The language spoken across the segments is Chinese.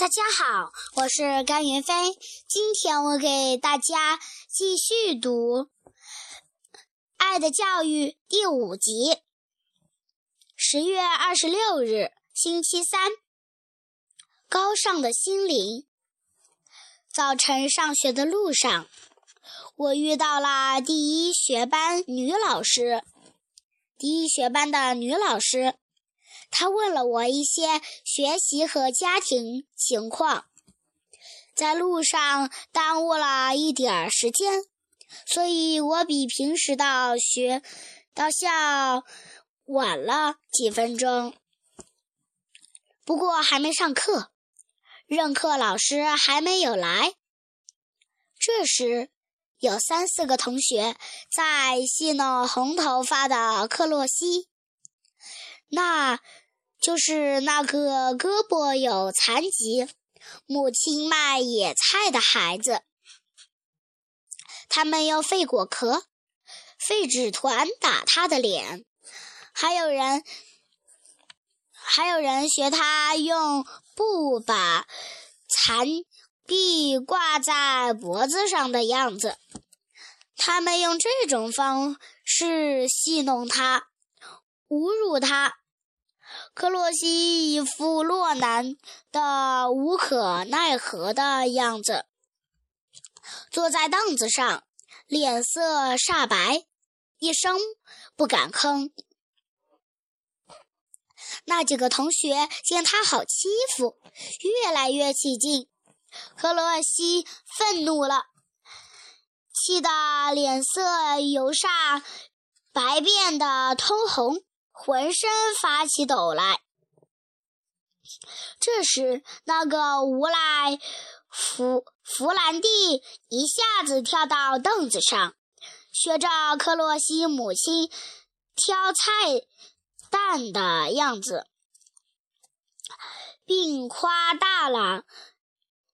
大家好，我是甘云飞。今天我给大家继续读《爱的教育》第五集。十月二十六日，星期三。高尚的心灵。早晨上学的路上，我遇到了第一学班女老师。第一学班的女老师。他问了我一些学习和家庭情况，在路上耽误了一点时间，所以我比平时到学到校晚了几分钟。不过还没上课，任课老师还没有来。这时，有三四个同学在戏弄红头发的克洛西。那。就是那个胳膊有残疾、母亲卖野菜的孩子。他们用废果壳、废纸团打他的脸，还有人，还有人学他用布把残臂挂在脖子上的样子。他们用这种方式戏弄他，侮辱他。克洛西一副落难的无可奈何的样子，坐在凳子上，脸色煞白，一声不敢吭。那几个同学见他好欺负，越来越起劲。克洛西愤怒了，气得脸色由煞白变得通红。浑身发起抖来。这时，那个无赖弗弗兰蒂一下子跳到凳子上，学着克洛西母亲挑菜蛋的样子，并夸大了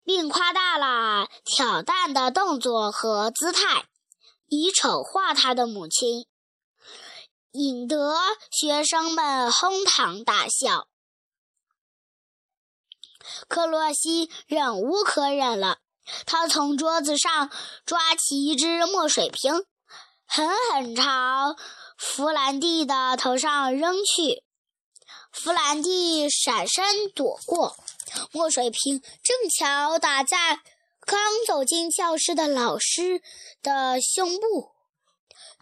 并夸大了挑蛋的动作和姿态，以丑化他的母亲。引得学生们哄堂大笑。克洛西忍无可忍了，他从桌子上抓起一只墨水瓶，狠狠朝弗兰蒂的头上扔去。弗兰蒂闪身躲过，墨水瓶正巧打在刚走进教室的老师的胸部，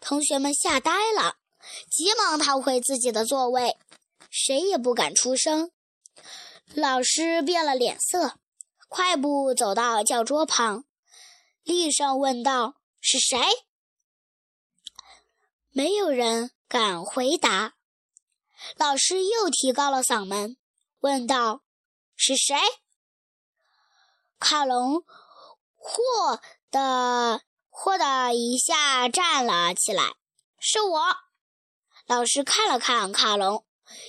同学们吓呆了。急忙逃回自己的座位，谁也不敢出声。老师变了脸色，快步走到教桌旁，厉声问道：“是谁？”没有人敢回答。老师又提高了嗓门，问道：“是谁？”卡隆霍的霍的一下站了起来：“是我。”老师看了看卡隆，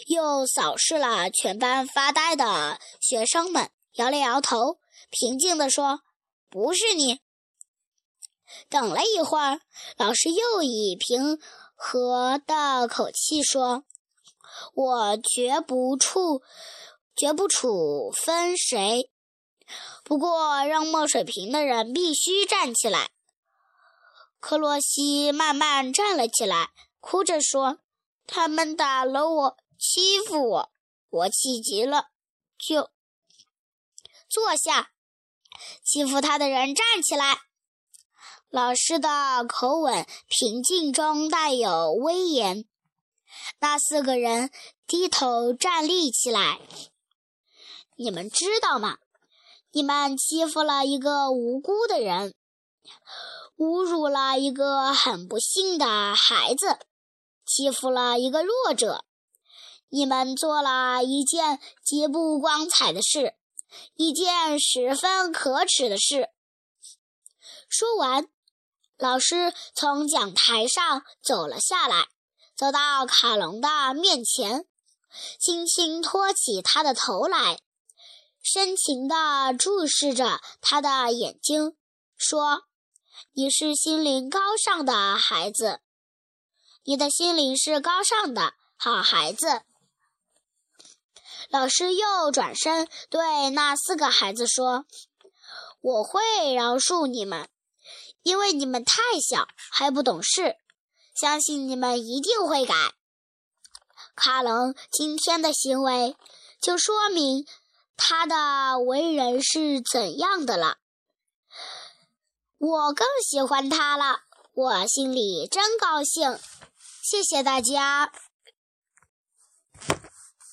又扫视了全班发呆的学生们，摇了摇头，平静地说：“不是你。”等了一会儿，老师又以平和的口气说：“我绝不处，绝不处分谁。不过，扔墨水瓶的人必须站起来。”克洛西慢慢站了起来，哭着说。他们打了我，欺负我，我气急了，就坐下。欺负他的人站起来。老师的口吻平静中带有威严。那四个人低头站立起来。你们知道吗？你们欺负了一个无辜的人，侮辱了一个很不幸的孩子。欺负了一个弱者，你们做了一件极不光彩的事，一件十分可耻的事。说完，老师从讲台上走了下来，走到卡隆的面前，轻轻托起他的头来，深情地注视着他的眼睛，说：“你是心灵高尚的孩子。”你的心灵是高尚的，好孩子。老师又转身对那四个孩子说：“我会饶恕你们，因为你们太小还不懂事，相信你们一定会改。”卡隆今天的行为就说明他的为人是怎样的了。我更喜欢他了，我心里真高兴。谢谢大家。